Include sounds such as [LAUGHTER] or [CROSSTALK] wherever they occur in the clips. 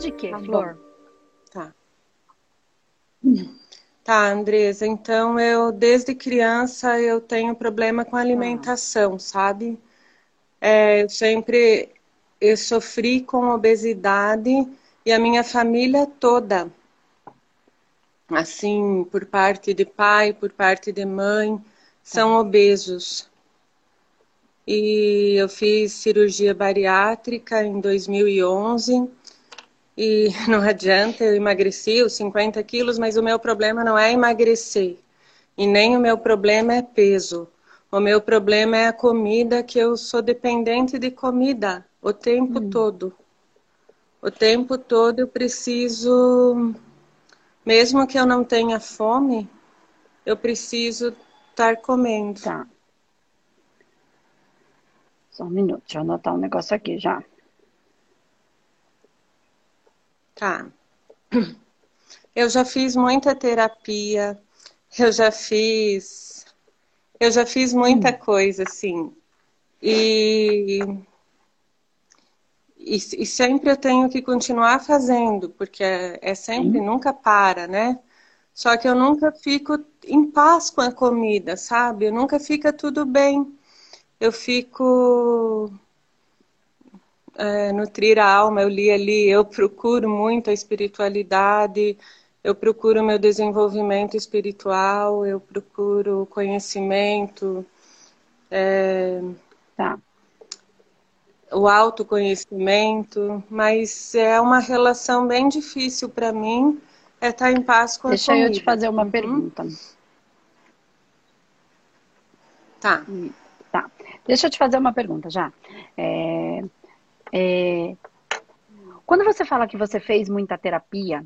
de quê, tá Flor? Tá. Tá, Andresa. Então, eu, desde criança, eu tenho problema com alimentação, ah. sabe? É, eu sempre eu sofri com obesidade e a minha família toda, assim, por parte de pai, por parte de mãe, são tá. obesos. E eu fiz cirurgia bariátrica em 2011 e [LAUGHS] não adianta, eu emagreci os 50 quilos, mas o meu problema não é emagrecer e nem o meu problema é peso. O meu problema é a comida, que eu sou dependente de comida o tempo hum. todo. O tempo todo eu preciso, mesmo que eu não tenha fome, eu preciso estar comendo. Tá. Só um minuto, deixa eu anotar um negócio aqui já. Tá. Eu já fiz muita terapia, eu já fiz. Eu já fiz muita hum. coisa, assim. E, e, e, sempre eu tenho que continuar fazendo, porque é, é sempre, nunca para, né? Só que eu nunca fico em paz com a comida, sabe? Eu nunca fica tudo bem. Eu fico é, nutrir a alma, eu li ali, eu procuro muito a espiritualidade, eu procuro meu desenvolvimento espiritual, eu procuro conhecimento, é, tá. o autoconhecimento, mas é uma relação bem difícil para mim, é estar em paz com Deixa a. Deixa eu te fazer uma uhum. pergunta. Tá. Tá. Deixa eu te fazer uma pergunta já. É, é... Quando você fala que você fez muita terapia,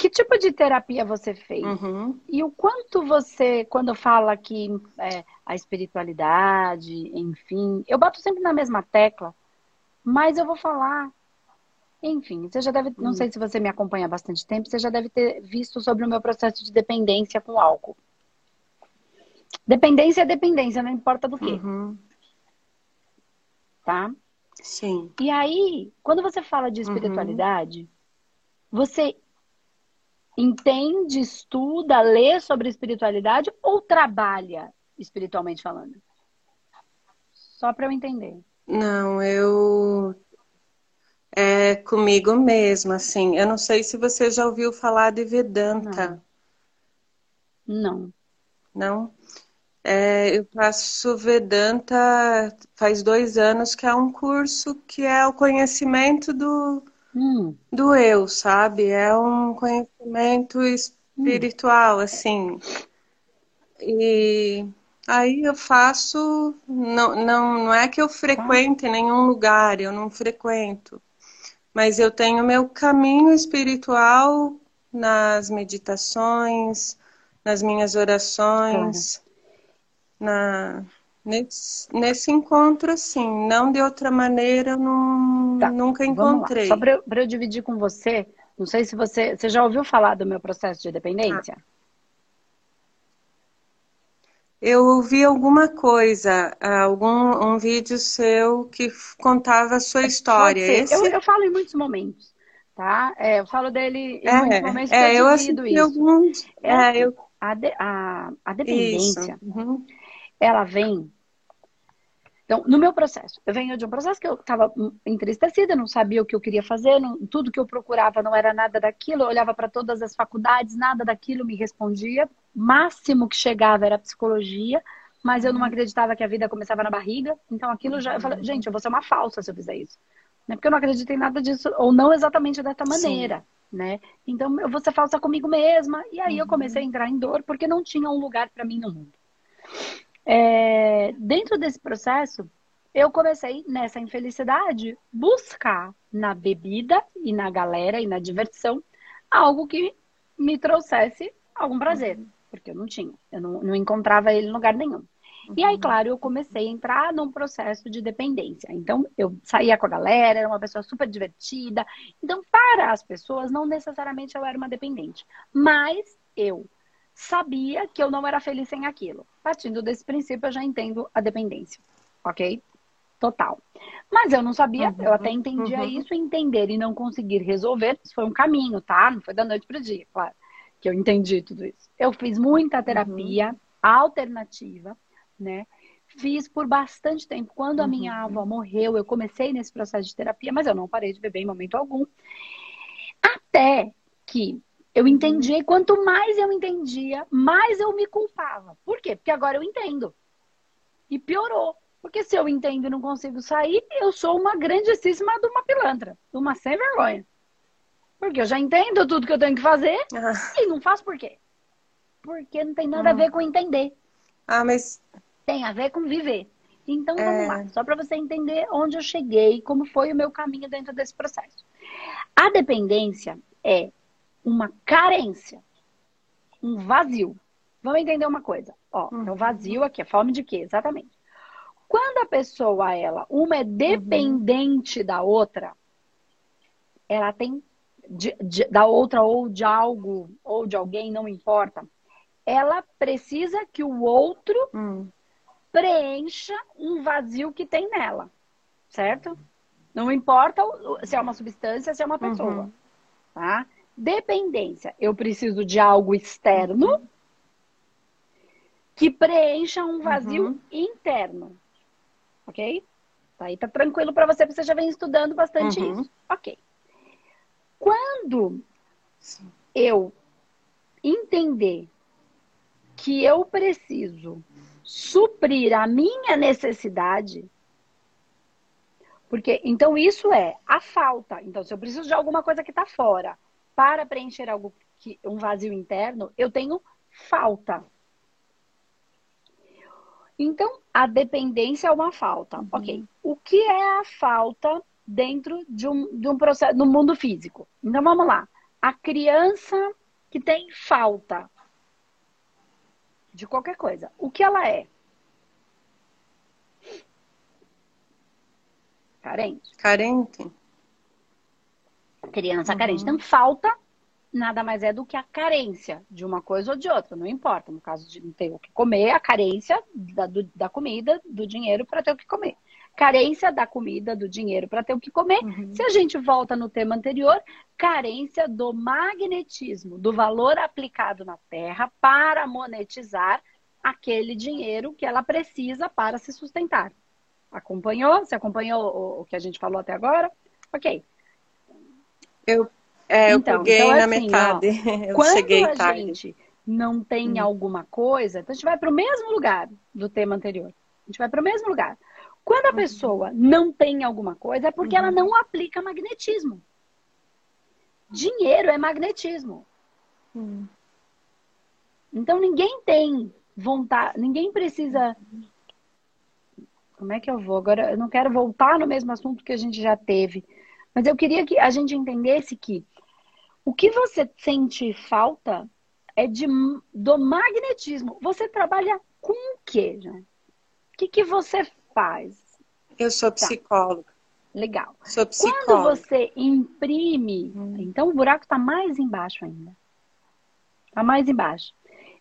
que tipo de terapia você fez? Uhum. E o quanto você, quando fala que é, a espiritualidade, enfim, eu bato sempre na mesma tecla, mas eu vou falar. Enfim, você já deve, não uhum. sei se você me acompanha há bastante tempo, você já deve ter visto sobre o meu processo de dependência com álcool. Dependência é dependência, não importa do que. Uhum. Tá? Sim. E aí, quando você fala de espiritualidade, uhum. você entende, estuda, lê sobre espiritualidade ou trabalha espiritualmente falando? Só para eu entender. Não, eu é comigo mesma, assim. Eu não sei se você já ouviu falar de Vedanta. Não. Não? É, eu faço Vedanta faz dois anos, que é um curso que é o conhecimento do, hum. do eu, sabe? É um conhecimento espiritual, hum. assim. E aí eu faço. Não, não, não é que eu frequente ah. nenhum lugar, eu não frequento. Mas eu tenho meu caminho espiritual nas meditações, nas minhas orações na, nesse, nesse encontro, assim. Não de outra maneira, não, tá, nunca encontrei. Só para eu, eu, dividir com você, não sei se você. Você já ouviu falar do meu processo de dependência? Ah. Eu ouvi alguma coisa, algum um vídeo seu que contava a sua história. Eu, eu, falo em muitos momentos, tá? É, eu falo dele em é, muitos momentos é, eu, eu isso. alguns. É, é eu... a, de, a, a dependência, uhum ela vem. Então, no meu processo, eu venho de um processo que eu estava entristecida, não sabia o que eu queria fazer, não, tudo que eu procurava não era nada daquilo, eu olhava para todas as faculdades, nada daquilo me respondia. Máximo que chegava era psicologia, mas eu não uhum. acreditava que a vida começava na barriga. Então, aquilo já. Eu falei, gente, eu vou ser uma falsa se eu fizer isso. Né? Porque eu não acredito em nada disso, ou não exatamente dessa maneira. Sim. Né? Então, eu vou ser falsa comigo mesma. E aí, uhum. eu comecei a entrar em dor, porque não tinha um lugar para mim no mundo. É, dentro desse processo, eu comecei nessa infelicidade buscar na bebida e na galera e na diversão algo que me trouxesse algum prazer, porque eu não tinha, eu não, não encontrava ele em lugar nenhum. E aí, claro, eu comecei a entrar num processo de dependência. Então, eu saía com a galera, era uma pessoa super divertida. Então, para as pessoas, não necessariamente eu era uma dependente. Mas eu sabia que eu não era feliz sem aquilo. Partindo desse princípio, eu já entendo a dependência, ok? total. Mas eu não sabia, uhum, eu até entendia uhum. isso, entender e não conseguir resolver, isso foi um caminho, tá? Não foi da noite para o dia, claro, que eu entendi tudo isso. Eu fiz muita terapia uhum. alternativa, né? Fiz por bastante tempo. Quando a minha uhum. avó morreu, eu comecei nesse processo de terapia, mas eu não parei de beber em momento algum. Até que eu entendi, e quanto mais eu entendia, mais eu me culpava. Por quê? Porque agora eu entendo. E piorou. Porque se eu entendo e não consigo sair, eu sou uma grandíssima de uma pilantra, de uma sem vergonha. Porque eu já entendo tudo que eu tenho que fazer ah. e não faço por quê? Porque não tem nada ah. a ver com entender. Ah, mas. Tem a ver com viver. Então é... vamos lá, só para você entender onde eu cheguei, como foi o meu caminho dentro desse processo. A dependência é uma carência, um vazio. Vamos entender uma coisa. Ó, uhum. é o vazio aqui, é fome de quê? Exatamente. Quando a pessoa, ela, uma é dependente uhum. da outra, ela tem de, de, da outra ou de algo ou de alguém, não importa. Ela precisa que o outro uhum. preencha um vazio que tem nela, certo? Não importa se é uma substância, se é uma pessoa, uhum. tá? Dependência, eu preciso de algo externo uhum. que preencha um vazio uhum. interno ok? Tá aí tá tranquilo para você, porque você já vem estudando bastante uhum. isso. Ok. Quando Sim. eu entender que eu preciso suprir a minha necessidade, porque então isso é a falta. Então, se eu preciso de alguma coisa que está fora para preencher algo que um vazio interno, eu tenho falta. Então, a dependência é uma falta. Uhum. Ok. O que é a falta dentro de um, de um processo, no mundo físico? Então, vamos lá. A criança que tem falta de qualquer coisa, o que ela é? Carente. Carente. Criança uhum. carente. Então, falta nada mais é do que a carência de uma coisa ou de outra, não importa. No caso de não ter o que comer, a carência da, do, da comida, do dinheiro para ter o que comer. Carência da comida, do dinheiro para ter o que comer. Uhum. Se a gente volta no tema anterior, carência do magnetismo, do valor aplicado na Terra para monetizar aquele dinheiro que ela precisa para se sustentar. Acompanhou? Você acompanhou o, o que a gente falou até agora? Ok. Eu é, eu então, peguei então, na assim, metade. Ó, [LAUGHS] eu quando cheguei a tarde. gente não tem hum. alguma coisa, então a gente vai para o mesmo lugar do tema anterior. A gente vai para o mesmo lugar. Quando a uhum. pessoa não tem alguma coisa, é porque uhum. ela não aplica magnetismo. Dinheiro é magnetismo. Uhum. Então ninguém tem vontade, ninguém precisa. Como é que eu vou? Agora eu não quero voltar no mesmo assunto que a gente já teve. Mas eu queria que a gente entendesse que o que você sente falta é de, do magnetismo. Você trabalha com o quê, já? O que, que você faz? Eu sou tá. psicóloga. Tá. Legal. Sou psicóloga. Quando você imprime, hum. então o buraco está mais embaixo ainda. Está mais embaixo.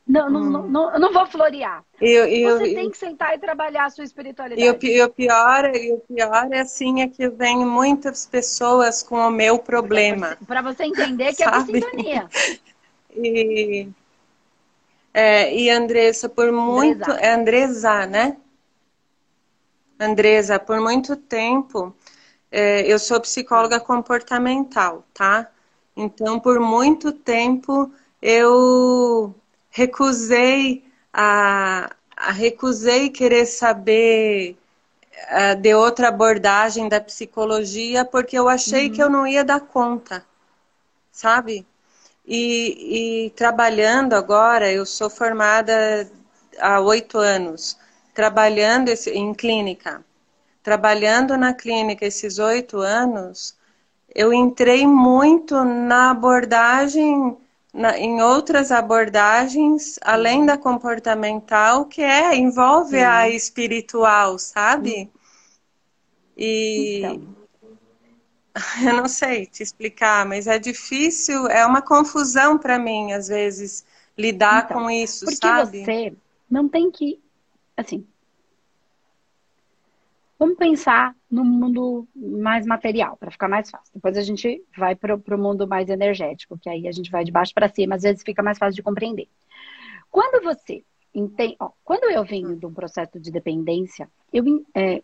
Não, hum. não, não, não, não vou florear. Eu, eu, Você tem que sentar e trabalhar a sua espiritualidade. E o, pior, e o pior é assim, é que vem muitas pessoas com o meu problema. Para você entender que é por sintonia. [LAUGHS] E, é, e Andressa, por muito... Andresa. É Andresa, né? Andresa, por muito tempo, é, eu sou psicóloga comportamental, tá? Então, por muito tempo, eu recusei a, a recusei querer saber uh, de outra abordagem da psicologia porque eu achei uhum. que eu não ia dar conta, sabe? E, e trabalhando agora, eu sou formada há oito anos, trabalhando esse, em clínica. Trabalhando na clínica esses oito anos, eu entrei muito na abordagem na, em outras abordagens, além da comportamental, que é envolve Sim. a espiritual, sabe? E então. [LAUGHS] eu não sei te explicar, mas é difícil, é uma confusão para mim às vezes lidar então, com isso, porque sabe? Porque você não tem que, assim, Vamos pensar no mundo mais material, para ficar mais fácil. Depois a gente vai para o mundo mais energético, que aí a gente vai de baixo para cima, às vezes fica mais fácil de compreender. Quando você entende. Ó, quando eu venho de um processo de dependência, eu, é,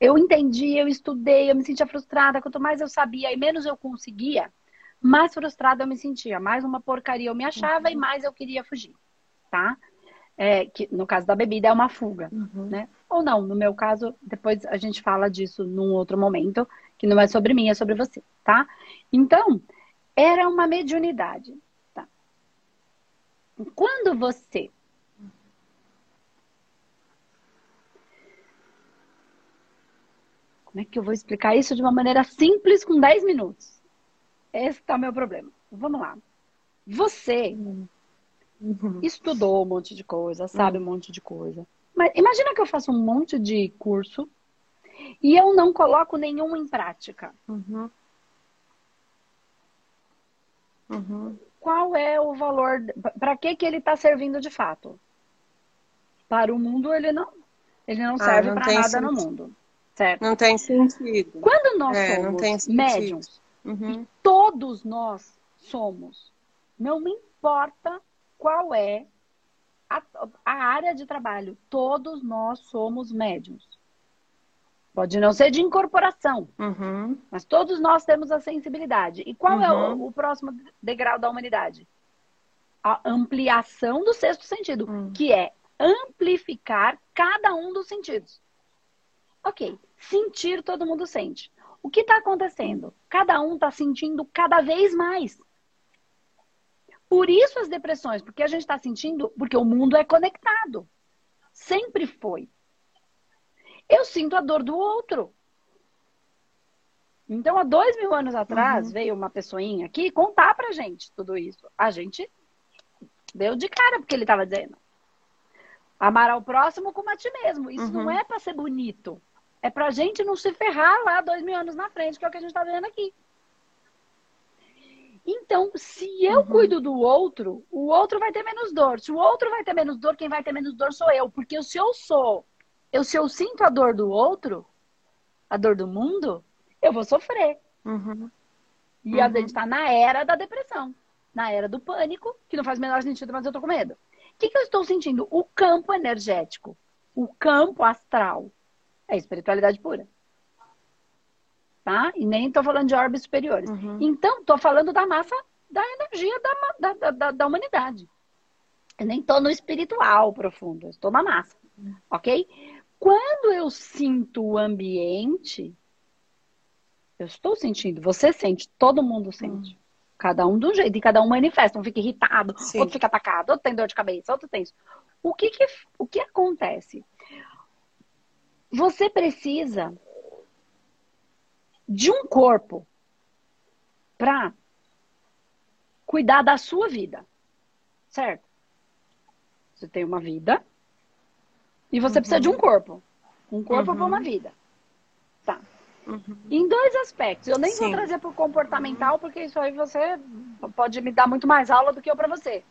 eu entendi, eu estudei, eu me sentia frustrada. Quanto mais eu sabia e menos eu conseguia, mais frustrada eu me sentia. Mais uma porcaria eu me achava uhum. e mais eu queria fugir, tá? É, que no caso da bebida é uma fuga, uhum. né? Ou não, no meu caso, depois a gente fala disso num outro momento, que não é sobre mim, é sobre você, tá? Então, era uma mediunidade, tá? Quando você Como é que eu vou explicar isso de uma maneira simples com 10 minutos? Esse tá o meu problema. Vamos lá. Você uhum. estudou um monte de coisa, sabe um monte de coisa. Mas imagina que eu faço um monte de curso e eu não coloco nenhum em prática. Uhum. Uhum. Qual é o valor? Para que que ele está servindo de fato? Para o mundo ele não, ele não ah, serve para nada sentido. no mundo. Certo? Não tem sentido. Quando nós é, somos médiums, uhum. e todos nós somos, não me importa qual é a, a área de trabalho, todos nós somos médiums. Pode não ser de incorporação, uhum. mas todos nós temos a sensibilidade. E qual uhum. é o, uhum. o, próximo degrau da humanidade? A ampliação do sexto sentido, uhum. que é amplificar cada um dos sentidos. Ok, sentir todo mundo sente. O que está acontecendo? Cada um está sentindo cada vez mais. Por isso as depressões, porque a gente está sentindo, porque o mundo é conectado. Sempre foi. Eu sinto a dor do outro. Então, há dois mil anos atrás, uhum. veio uma pessoinha aqui contar pra gente tudo isso. A gente deu de cara porque ele estava dizendo. Amar ao próximo como a ti mesmo. Isso uhum. não é para ser bonito. É pra gente não se ferrar lá dois mil anos na frente, que é o que a gente tá vendo aqui. Então, se eu uhum. cuido do outro, o outro vai ter menos dor. Se o outro vai ter menos dor, quem vai ter menos dor sou eu. Porque se eu sou, eu, se eu sinto a dor do outro, a dor do mundo, eu vou sofrer. Uhum. E uhum. a gente tá na era da depressão, na era do pânico, que não faz o menor sentido, mas eu tô com medo. O que, que eu estou sentindo? O campo energético, o campo astral, é espiritualidade pura. Tá? E nem estou falando de orbes superiores. Uhum. Então, estou falando da massa da energia da, da, da, da humanidade. Eu nem estou no espiritual profundo, estou na massa. Uhum. Ok? Quando eu sinto o ambiente, eu estou sentindo, você sente, todo mundo sente. Uhum. Cada um um jeito, e cada um manifesta. Um fica irritado, Sim. outro fica atacado, outro tem dor de cabeça, outro tem isso. O que, que, o que acontece? Você precisa de um corpo para cuidar da sua vida, certo? Você tem uma vida e você uhum. precisa de um corpo. Um corpo uhum. para uma vida. Tá. Uhum. Em dois aspectos. Eu nem Sim. vou trazer para o comportamental, porque isso aí você pode me dar muito mais aula do que eu para você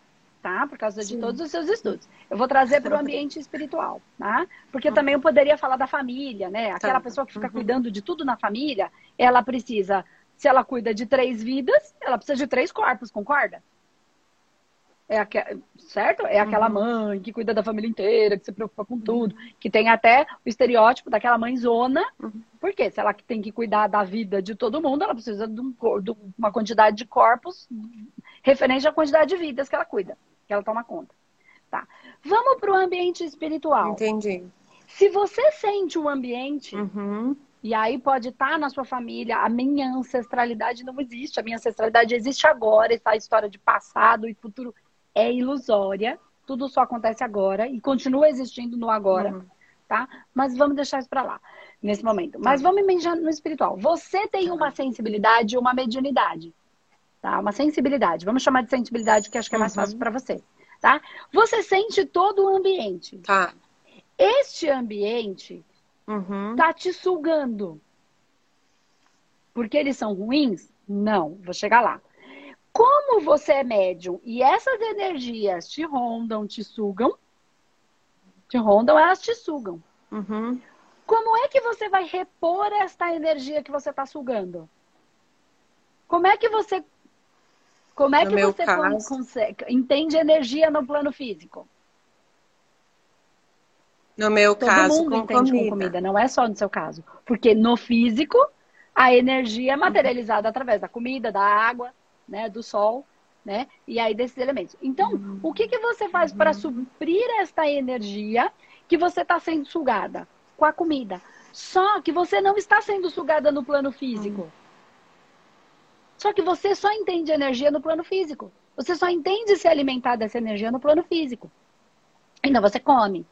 tá? Por causa Sim. de todos os seus estudos. Eu vou trazer para o ambiente espiritual, tá? Porque uhum. também eu poderia falar da família, né? Aquela tá. pessoa que fica uhum. cuidando de tudo na família, ela precisa, se ela cuida de três vidas, ela precisa de três corpos, concorda? É certo? É aquela uhum. mãe que cuida da família inteira, que se preocupa com tudo, uhum. que tem até o estereótipo daquela mãe zona. Uhum. Porque se ela tem que cuidar da vida de todo mundo, ela precisa de, um, de uma quantidade de corpos referente à quantidade de vidas que ela cuida que ela toma conta. Tá. Vamos para o ambiente espiritual. Entendi. Se você sente o ambiente, uhum. e aí pode estar tá na sua família, a minha ancestralidade não existe, a minha ancestralidade existe agora, essa história de passado e futuro é ilusória, tudo só acontece agora e continua existindo no agora, uhum. tá? Mas vamos deixar isso para lá, nesse momento. Mas tá. vamos imaginar no espiritual. Você tem uma sensibilidade, uma mediunidade tá? Uma sensibilidade. Vamos chamar de sensibilidade, que acho que é mais uhum. fácil para você, tá? Você sente todo o ambiente. Tá. Este ambiente uhum. tá te sugando. Porque eles são ruins? Não, vou chegar lá. Como você é médium e essas energias te rondam, te sugam, te rondam, elas te sugam. Uhum. como é que você vai repor esta energia que você está sugando? Como é que você como é no que você caso... consegue, entende energia no plano físico? No meu Todo caso, mundo com entende comida. com comida, não é só no seu caso. Porque no físico, a energia é materializada através da comida, da água, né, do sol, né? E aí desses elementos. Então, uhum. o que, que você faz para uhum. suprir esta energia que você está sendo sugada com a comida? Só que você não está sendo sugada no plano físico. Só que você só entende energia no plano físico. Você só entende se alimentar dessa energia no plano físico. Então você come.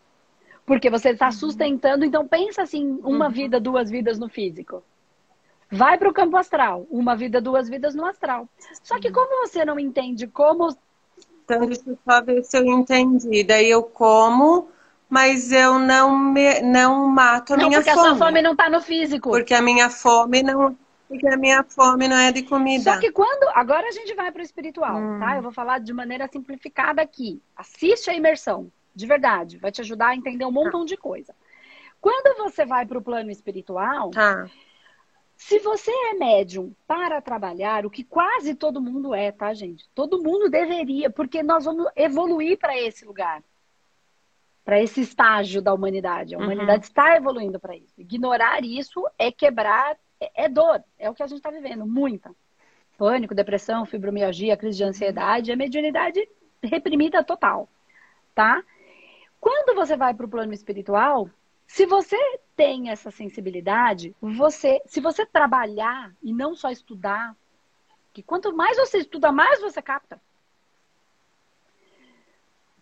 Porque você está uhum. sustentando, então pensa assim, uma uhum. vida, duas vidas no físico. Vai para o campo astral, uma vida, duas vidas no astral. Só que como você não entende como. Então, deixa eu só ver se eu entendi. Daí eu como, mas eu não, me, não mato a não, minha fome. Porque a sua fome não está no físico. Porque a minha fome não. Porque a minha fome não é de comida. Só que quando. Agora a gente vai para o espiritual, hum. tá? Eu vou falar de maneira simplificada aqui. Assiste a imersão. De verdade, vai te ajudar a entender um montão tá. de coisa. Quando você vai para o plano espiritual, tá. se você é médium para trabalhar, o que quase todo mundo é, tá, gente? Todo mundo deveria, porque nós vamos evoluir para esse lugar, para esse estágio da humanidade. A uhum. humanidade está evoluindo para isso. Ignorar isso é quebrar, é, é dor, é o que a gente está vivendo, muita. Pânico, depressão, fibromialgia, crise de ansiedade, a mediunidade reprimida total, tá? Quando você vai para o plano espiritual, se você tem essa sensibilidade, você, se você trabalhar e não só estudar, que quanto mais você estuda, mais você capta.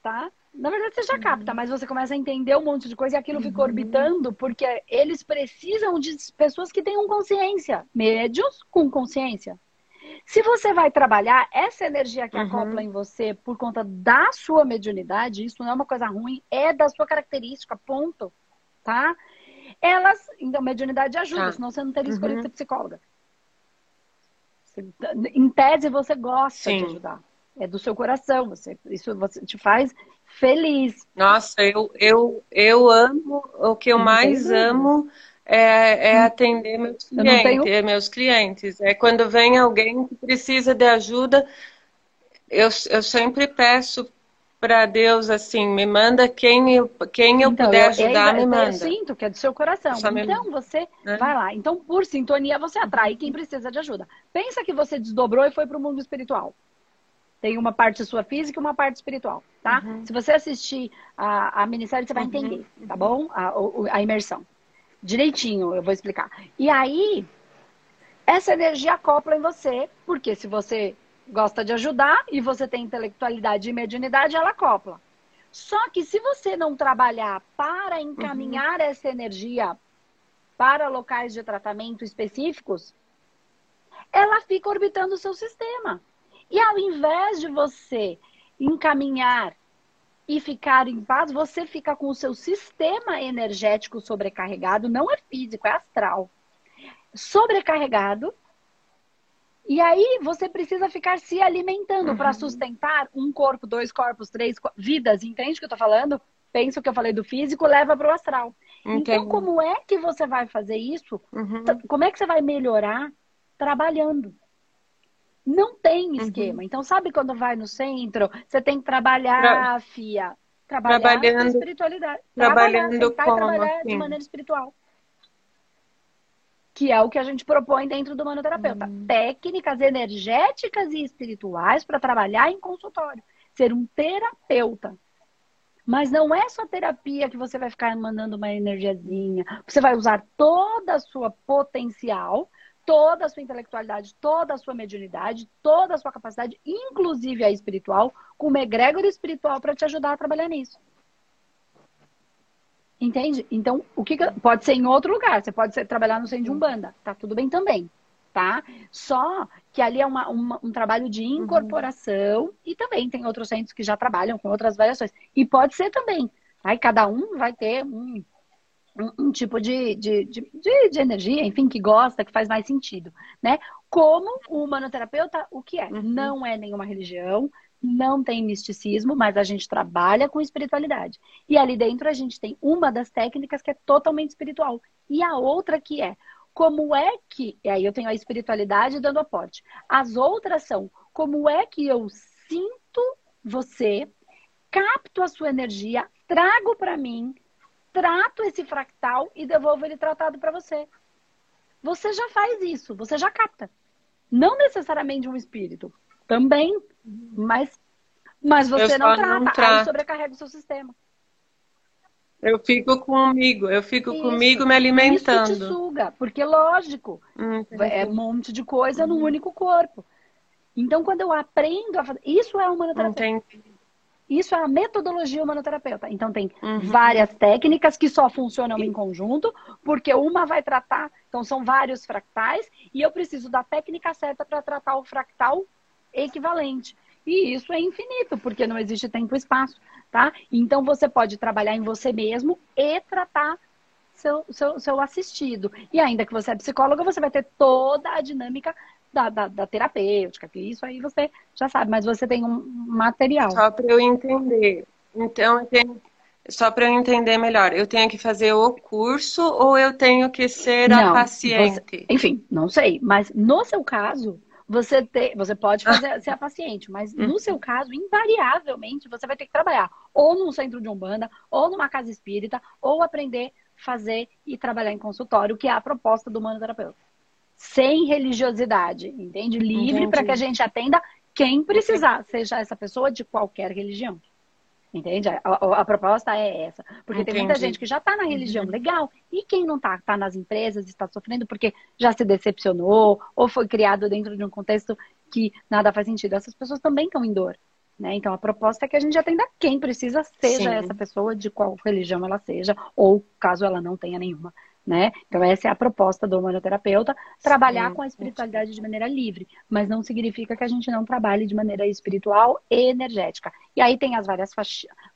Tá? Na verdade, você já uhum. capta, mas você começa a entender um monte de coisa e aquilo uhum. fica orbitando, porque eles precisam de pessoas que tenham consciência, médios com consciência. Se você vai trabalhar essa energia que uhum. acopla em você por conta da sua mediunidade, isso não é uma coisa ruim, é da sua característica, ponto. Tá? Elas, então, mediunidade ajuda, tá. senão você não teria escolhido uhum. ser psicóloga. Em tese, você gosta Sim. de ajudar. É do seu coração, você, isso você te faz feliz. Nossa, eu, eu, eu amo, o que eu não mais amo é, é hum. atender meus clientes, tenho... É meus clientes. É quando vem alguém que precisa de ajuda, eu, eu sempre peço para Deus assim, me manda quem eu, quem eu então, puder ajudar, eu, me manda. Eu sinto que é do seu coração. então você né? vai lá. Então por sintonia você atrai quem precisa de ajuda. Pensa que você desdobrou e foi para o mundo espiritual. Tem uma parte sua física e uma parte espiritual, tá? Uhum. Se você assistir a, a minissérie, você vai uhum. entender, tá bom? A, a imersão direitinho, eu vou explicar. E aí, essa energia acopla em você, porque se você gosta de ajudar e você tem intelectualidade e mediunidade, ela acopla. Só que se você não trabalhar para encaminhar uhum. essa energia para locais de tratamento específicos, ela fica orbitando o seu sistema. E ao invés de você encaminhar e ficar em paz, você fica com o seu sistema energético sobrecarregado, não é físico, é astral. Sobrecarregado. E aí você precisa ficar se alimentando uhum. para sustentar um corpo, dois corpos, três vidas, entende o que eu tô falando? Pensa o que eu falei do físico, leva para o astral. Entendi. Então, como é que você vai fazer isso? Uhum. Como é que você vai melhorar trabalhando? Não tem uhum. esquema. Uhum. Então, sabe quando vai no centro, você tem que trabalhar, Tra... FIA. Trabalhar trabalhando, espiritualidade. Trabalhando trabalhar, como, trabalhar assim? de maneira espiritual. Que é o que a gente propõe dentro do manoterapeuta. Uhum. Técnicas energéticas e espirituais para trabalhar em consultório. Ser um terapeuta. Mas não é só terapia que você vai ficar mandando uma energiazinha. Você vai usar toda a sua potencial toda a sua intelectualidade, toda a sua mediunidade, toda a sua capacidade, inclusive a espiritual, com uma egrégora espiritual para te ajudar a trabalhar nisso. Entende? Então, o que, que, pode ser em outro lugar, você pode ser, trabalhar no centro de Umbanda, tá tudo bem também, tá? Só que ali é uma, uma, um trabalho de uhum. incorporação uhum. e também tem outros centros que já trabalham com outras variações. E pode ser também. Aí cada um vai ter um, um, tipo de, de, de, de, energia, enfim, que gosta, que faz mais sentido, né? Como o humanoterapeuta, o que é? Uhum. Não é nenhuma religião, não tem misticismo, mas a gente trabalha com espiritualidade. E ali dentro a gente tem uma das técnicas que é totalmente espiritual e a outra que é como é que, e aí eu tenho a espiritualidade dando aporte. As outras são como é que eu sinto você, capto a sua energia, trago para mim, trato esse fractal e devolvo ele tratado para você. Você já faz isso, você já capta. Não necessariamente um espírito, também, mas, mas você não trata, não trata, aí sobrecarrega o seu sistema. Eu fico comigo, eu fico isso, comigo me alimentando. Isso te suga, porque lógico, hum, é um monte de coisa num único corpo. Então, quando eu aprendo a fazer. Isso é humanoterapeuta. Entendi. Isso é a metodologia humanoterapeuta. Então, tem uhum. várias técnicas que só funcionam em conjunto, porque uma vai tratar. Então, são vários fractais, e eu preciso da técnica certa para tratar o fractal equivalente. E isso é infinito, porque não existe tempo e espaço, tá? Então você pode trabalhar em você mesmo e tratar seu, seu, seu assistido. E ainda que você é psicóloga, você vai ter toda a dinâmica da, da, da terapêutica, que isso aí você já sabe, mas você tem um material. Só para eu entender. Então, eu tenho só para eu entender melhor, eu tenho que fazer o curso ou eu tenho que ser não, a paciente? Você, enfim, não sei. Mas no seu caso, você, te, você pode fazer, ah. ser a paciente, mas no uhum. seu caso, invariavelmente, você vai ter que trabalhar ou num centro de umbanda, ou numa casa espírita, ou aprender, fazer e trabalhar em consultório, que é a proposta do manoterapeuta. Sem religiosidade, entende? Livre para que a gente atenda quem precisar, seja essa pessoa de qualquer religião. Entende? A, a, a, proposta é essa. Porque Entendi. tem muita gente que já está na religião uhum. legal. E quem não está? Está nas empresas, está sofrendo porque já se decepcionou ou foi criado dentro de um contexto que nada faz sentido. Essas pessoas também estão em dor. Né? Então a proposta é que a gente atenda quem precisa, seja Sim. essa pessoa, de qual religião ela seja, ou caso ela não tenha nenhuma né? Então essa é a proposta do humanoterapeuta, trabalhar Sim. com a espiritualidade de maneira livre, mas não significa que a gente não trabalhe de maneira espiritual e energética. E aí tem as várias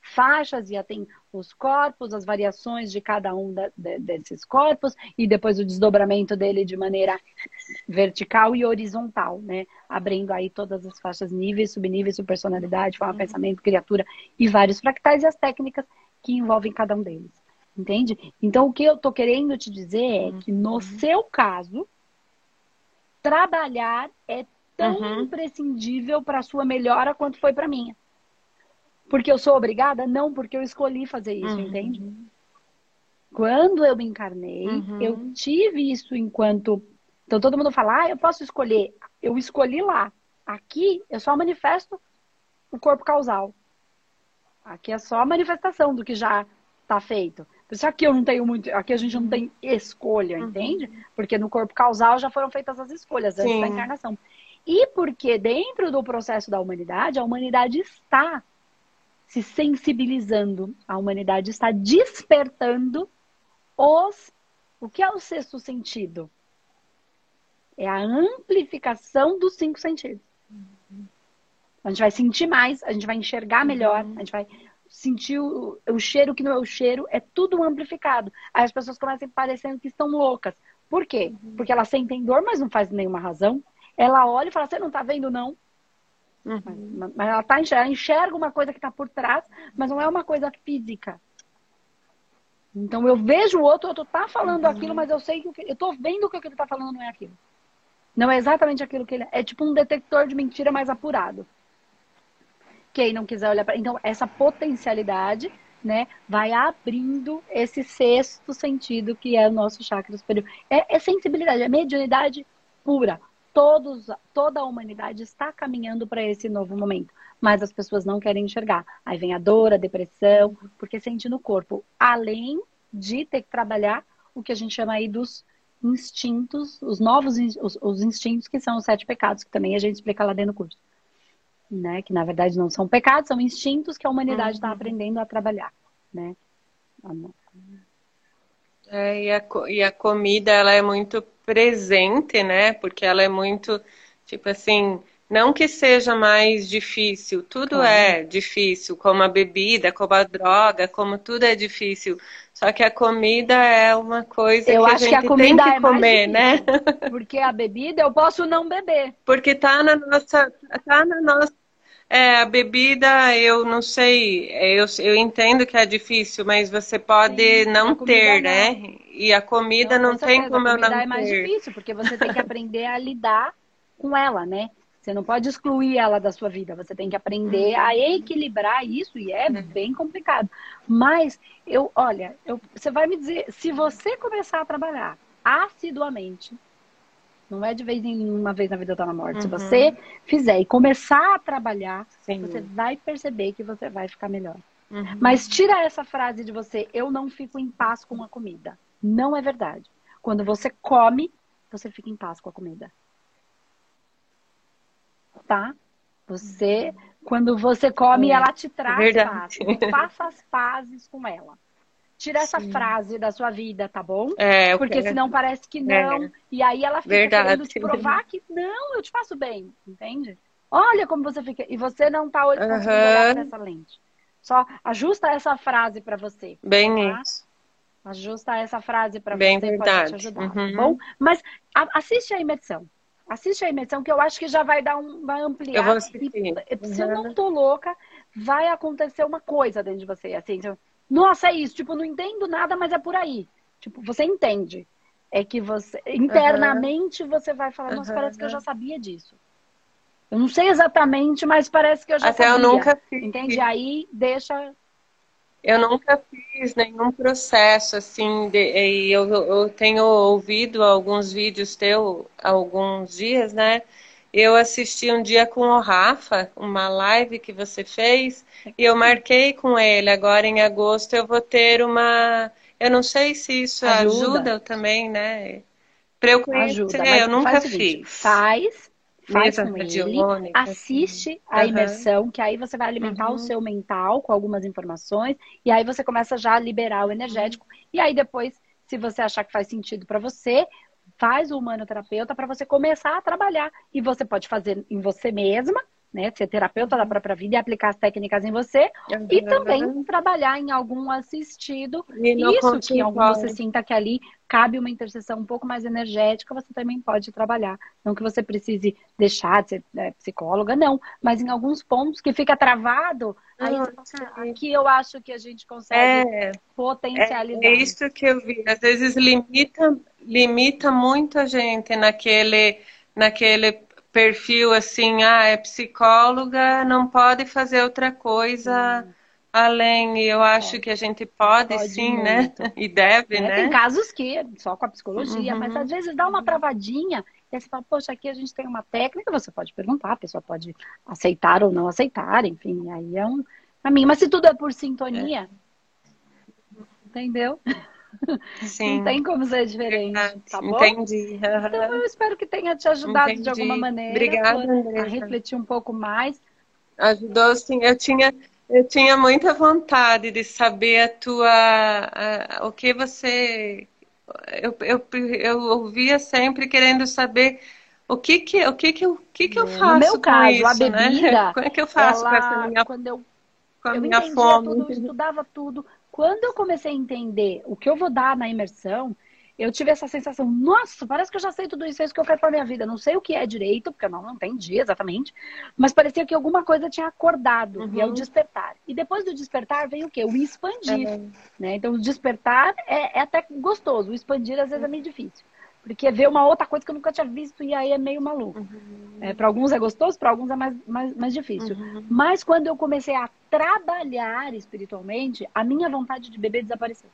faixas, e tem os corpos, as variações de cada um da, de, desses corpos, e depois o desdobramento dele de maneira vertical e horizontal, né? Abrindo aí todas as faixas, níveis, subníveis, subpersonalidade, forma, uhum. pensamento, criatura e vários fractais e as técnicas que envolvem cada um deles. Entende? Então, o que eu tô querendo te dizer é que, no uhum. seu caso, trabalhar é tão uhum. imprescindível para a sua melhora quanto foi para minha. Porque eu sou obrigada? Não, porque eu escolhi fazer isso, uhum. entende? Quando eu me encarnei, uhum. eu tive isso enquanto. Então todo mundo fala, ah, eu posso escolher. Eu escolhi lá. Aqui eu só manifesto o corpo causal. Aqui é só a manifestação do que já está feito. Isso aqui eu não tenho muito. Aqui a gente não tem escolha, uhum. entende? Porque no corpo causal já foram feitas as escolhas antes da encarnação. E porque dentro do processo da humanidade, a humanidade está se sensibilizando, a humanidade está despertando os. O que é o sexto sentido? É a amplificação dos cinco sentidos. A gente vai sentir mais, a gente vai enxergar melhor, a gente vai sentir o, o, cheiro que não é o cheiro, é tudo amplificado. Aí as pessoas começam parecendo que estão loucas. Por quê? Uhum. Porque elas sentem dor, mas não faz nenhuma razão. Ela olha e fala, você não tá vendo, não. Uhum. Mas, mas, ela, tá, ela enxerga uma coisa que está por trás, mas não é uma coisa física. Então eu vejo o outro, o outro tá falando uhum. aquilo, mas eu sei que eu tô vendo que o que ele tá falando não é aquilo. Não é exatamente aquilo que ele é. É tipo um detector de mentira mais apurado. Quem não quiser olhar para. Então, essa potencialidade, né, vai abrindo esse sexto sentido que é o nosso chakra superior. É, é sensibilidade, é mediunidade pura. Todos, toda a humanidade está caminhando para esse novo momento, mas as pessoas não querem enxergar. Aí vem a dor, a depressão, porque sente no corpo. Além de ter que trabalhar o que a gente chama aí dos instintos, os novos os, os instintos que são os sete pecados, que também a gente explica lá dentro do curso né? Que na verdade não são pecados, são instintos que a humanidade está uhum. aprendendo a trabalhar, né? É, e, a, e a comida ela é muito presente, né? Porque ela é muito, tipo assim, não que seja mais difícil, tudo é difícil, como a bebida, como a droga, como tudo é difícil. Só que a comida é uma coisa eu que a gente que a tem que é comer, né? Porque a bebida eu posso não beber. [LAUGHS] Porque tá na nossa, tá na nossa É, a bebida, eu não sei, eu, eu entendo que é difícil, mas você pode Sim, não ter, não. né? E a comida não, não tem como eu não ter. A comida é mais difícil, porque você tem que [LAUGHS] aprender a lidar com ela, né? Você não pode excluir ela da sua vida, você tem que aprender a equilibrar isso e é bem complicado. Mas eu, olha, eu, você vai me dizer, se você começar a trabalhar assiduamente, não é de vez em uma vez na vida da morte. Uhum. Se você fizer e começar a trabalhar, Sim. você vai perceber que você vai ficar melhor. Uhum. Mas tira essa frase de você, eu não fico em paz com a comida. Não é verdade. Quando você come, você fica em paz com a comida tá? Você, quando você come, é, ela te traz Verdade. paz. Faça as pazes com ela. Tira essa Sim. frase da sua vida, tá bom? É, Porque quero. senão parece que não. É. E aí ela fica Verdade. querendo te provar que não, eu te faço bem, entende? Olha como você fica. E você não tá olhando uhum. nessa lente. Só ajusta essa frase para você. Bem tá? isso. Ajusta essa frase para você, verdade. pode te ajudar, tá uhum. tá bom? Mas a, assiste a imersão. Assiste a imersão que eu acho que já vai dar um, vai ampliar. Eu vou assistir. E, se eu não tô louca, vai acontecer uma coisa dentro de você, assim, nossa, é isso, tipo, não entendo nada, mas é por aí. Tipo, você entende. É que você internamente uhum. você vai falar, nossa, uhum. parece que eu já sabia disso. Eu não sei exatamente, mas parece que eu já Até sabia. eu nunca fiz. Entende? Aí deixa eu nunca fiz nenhum processo assim, de, e eu, eu tenho ouvido alguns vídeos teu alguns dias, né? Eu assisti um dia com o Rafa, uma live que você fez, e eu marquei com ele. Agora em agosto eu vou ter uma. Eu não sei se isso ajuda, ajuda também, né? Para eu conhecer, ajuda, eu nunca fiz. Faz, faz com ele, assiste a uhum. imersão, que aí você vai alimentar uhum. o seu mental com algumas informações, e aí você começa já a liberar o energético, uhum. e aí depois, se você achar que faz sentido para você, faz o humanoterapeuta para você começar a trabalhar. E você pode fazer em você mesma, né? Ser terapeuta da uhum. própria vida e aplicar as técnicas em você. Uhum. E também trabalhar em algum assistido. Isso que algum você sinta que ali cabe uma interseção um pouco mais energética, você também pode trabalhar. Não que você precise deixar de ser é, psicóloga, não. Mas em alguns pontos que fica travado, aí você ah, aqui eu acho que a gente consegue é, potencializar. É, é isso que eu vi. Às vezes limita, limita muito a gente naquele, naquele perfil assim, ah, é psicóloga, não pode fazer outra coisa hum. além. Eu acho que a gente pode, pode sim, né? muito. né? [LAUGHS] E deve, é, né? Tem casos que só com a psicologia, uhum. mas às vezes dá uma travadinha. E você fala, poxa, aqui a gente tem uma técnica, você pode perguntar, a pessoa pode aceitar ou não aceitar, enfim, aí é um caminho. Mas se tudo é por sintonia, é. entendeu? Sim. [LAUGHS] Não tem como ser diferente, tá bom? Entendi. Uhum. Então eu espero que tenha te ajudado Entendi. de alguma maneira Obrigada, a refletir um pouco mais. Ajudou sim. Eu tinha, eu tinha muita vontade de saber a tua, a, o que você, eu, eu, eu ouvia sempre querendo saber o que que, o que que, o que que eu faço no meu caso, isso, a né? bebida, né? [LAUGHS] Como é que eu faço ela, com essa minha, quando eu, com a eu minha fome? Tudo, eu estudava tudo, quando eu comecei a entender o que eu vou dar na imersão, eu tive essa sensação, nossa, parece que eu já sei tudo isso, é isso que eu quero para minha vida. Não sei o que é direito, porque eu não, não entendi exatamente, mas parecia que alguma coisa tinha acordado, uhum. e é o uhum. despertar. E depois do despertar veio o quê? O expandir. Uhum. Né? Então, o despertar é, é, até gostoso, o expandir às vezes é meio difícil. Porque ver uma outra coisa que eu nunca tinha visto e aí é meio maluco. Uhum. É, para alguns é gostoso, para alguns é mais, mais, mais difícil. Uhum. Mas quando eu comecei a trabalhar espiritualmente, a minha vontade de beber desapareceu.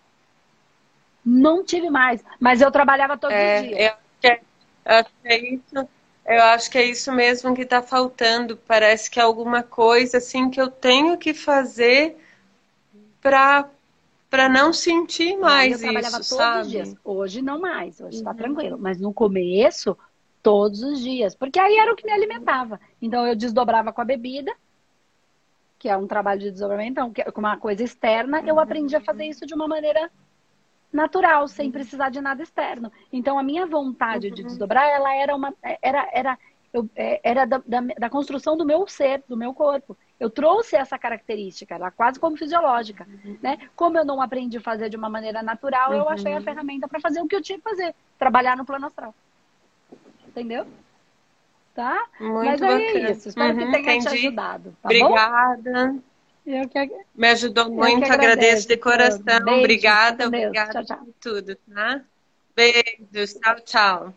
Não tive mais, mas eu trabalhava todos é, os dias. Eu acho, que é isso, eu acho que é isso mesmo que está faltando. Parece que é alguma coisa assim que eu tenho que fazer para para não sentir mais eu isso, todos sabe? Os dias. Hoje não mais, hoje está uhum. tranquilo. Mas no começo, todos os dias. Porque aí era o que me alimentava. Então eu desdobrava com a bebida, que é um trabalho de desdobramento, então, é com uma coisa externa, eu aprendi a fazer isso de uma maneira natural, sem uhum. precisar de nada externo. Então a minha vontade uhum. de desdobrar, ela era uma era era eu, é, era da, da, da, construção do meu ser, do meu corpo. Eu trouxe essa característica, ela é quase como fisiológica, uhum. né? Como eu não aprendi a fazer de uma maneira natural, uhum. eu achei a uhum. ferramenta para fazer o que eu tinha que fazer, trabalhar no plano astral. Entendeu? Tá? Muito Mas é bacana. é isso. Espero uhum, que tenha entendi. te ajudado. Tá obrigada. Bom? Eu que. Me ajudou muito, agradeço. agradeço. de coração. Beijo, obrigada, obrigada tchau, tchau. por tudo, tá? Beijos, tchau, tchau.